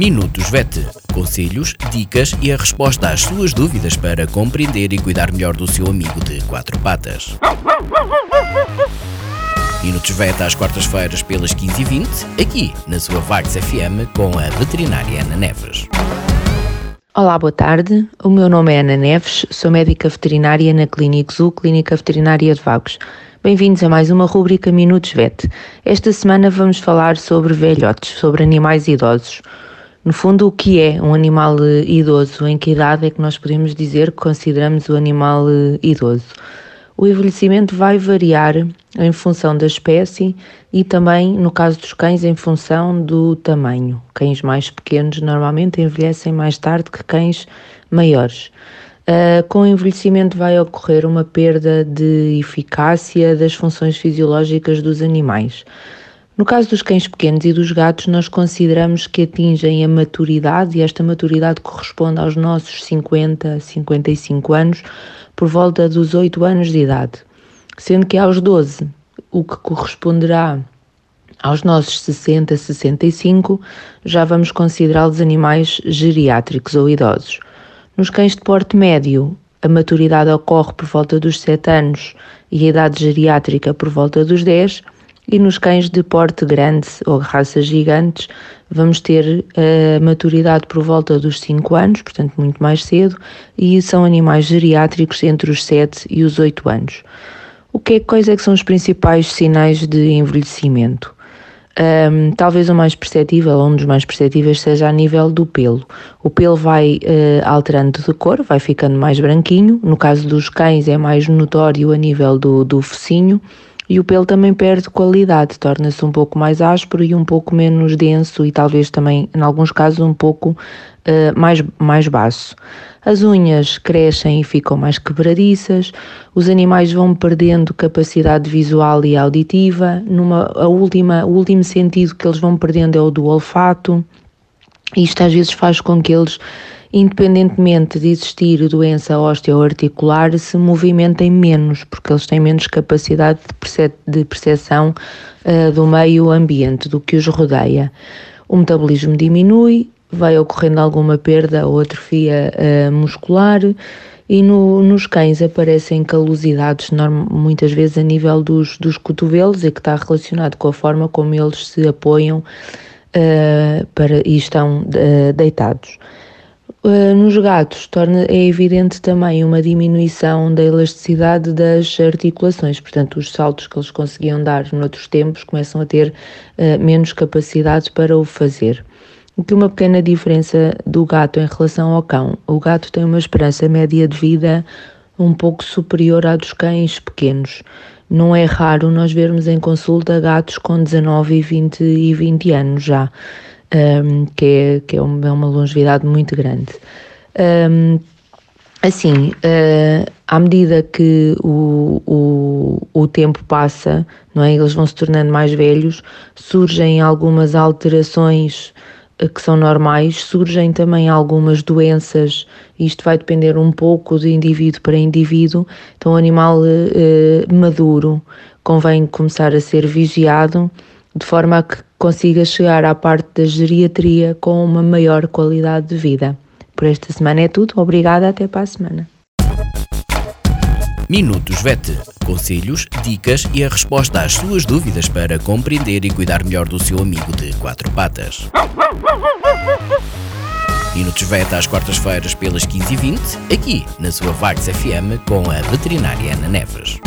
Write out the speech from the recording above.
Minutos VET. Conselhos, dicas e a resposta às suas dúvidas para compreender e cuidar melhor do seu amigo de quatro patas. Minutos VET às quartas-feiras pelas 15h20, aqui na sua Vagos FM com a veterinária Ana Neves. Olá, boa tarde. O meu nome é Ana Neves, sou médica veterinária na Clínica Zoo, Clínica Veterinária de Vagos. Bem-vindos a mais uma rúbrica Minutos VET. Esta semana vamos falar sobre velhotes, sobre animais idosos. No fundo, o que é um animal eh, idoso? Em que idade é que nós podemos dizer que consideramos o animal eh, idoso? O envelhecimento vai variar em função da espécie e também, no caso dos cães, em função do tamanho. Cães mais pequenos normalmente envelhecem mais tarde que cães maiores. Uh, com o envelhecimento vai ocorrer uma perda de eficácia das funções fisiológicas dos animais. No caso dos cães pequenos e dos gatos, nós consideramos que atingem a maturidade e esta maturidade corresponde aos nossos 50, 55 anos, por volta dos 8 anos de idade, sendo que aos 12, o que corresponderá aos nossos 60, 65, já vamos considerá-los animais geriátricos ou idosos. Nos cães de porte médio, a maturidade ocorre por volta dos 7 anos e a idade geriátrica por volta dos 10 e nos cães de porte grande ou raças gigantes, vamos ter a eh, maturidade por volta dos 5 anos, portanto muito mais cedo, e são animais geriátricos entre os 7 e os 8 anos. O que é, quais é que são os principais sinais de envelhecimento? Um, talvez o mais perceptível, um dos mais perceptíveis, seja a nível do pelo. O pelo vai uh, alterando de cor, vai ficando mais branquinho. No caso dos cães, é mais notório a nível do, do focinho e o pelo também perde qualidade, torna-se um pouco mais áspero e um pouco menos denso e talvez também, em alguns casos, um pouco uh, mais, mais baço. As unhas crescem e ficam mais quebradiças, os animais vão perdendo capacidade visual e auditiva, numa, a última, o último sentido que eles vão perdendo é o do olfato, isto às vezes faz com que eles independentemente de existir doença osteoarticular, se movimentem menos, porque eles têm menos capacidade de percepção uh, do meio ambiente, do que os rodeia. O metabolismo diminui, vai ocorrendo alguma perda ou atrofia uh, muscular e no, nos cães aparecem calosidades muitas vezes a nível dos, dos cotovelos e que está relacionado com a forma como eles se apoiam uh, para, e estão uh, deitados. Uh, nos gatos torna, é evidente também uma diminuição da elasticidade das articulações, portanto, os saltos que eles conseguiam dar noutros tempos começam a ter uh, menos capacidade para o fazer. O que uma pequena diferença do gato em relação ao cão. O gato tem uma esperança média de vida um pouco superior à dos cães pequenos. Não é raro nós vermos em consulta gatos com 19 e 20, e 20 anos já um, que, é, que é, é uma longevidade muito grande. Um, assim, uh, à medida que o, o, o tempo passa, não é? eles vão se tornando mais velhos, surgem algumas alterações ah, que são normais, surgem também algumas doenças, isto vai depender um pouco de indivíduo para indivíduo. Então, o animal uh, maduro convém começar a ser vigiado de forma a que consiga chegar à parte da geriatria com uma maior qualidade de vida. Por esta semana é tudo. Obrigada, até para a semana. Minutos VET. Conselhos, dicas e a resposta às suas dúvidas para compreender e cuidar melhor do seu amigo de quatro patas. Minutos VET às quartas-feiras pelas 15h20, aqui na sua Vagos FM com a veterinária Ana Neves.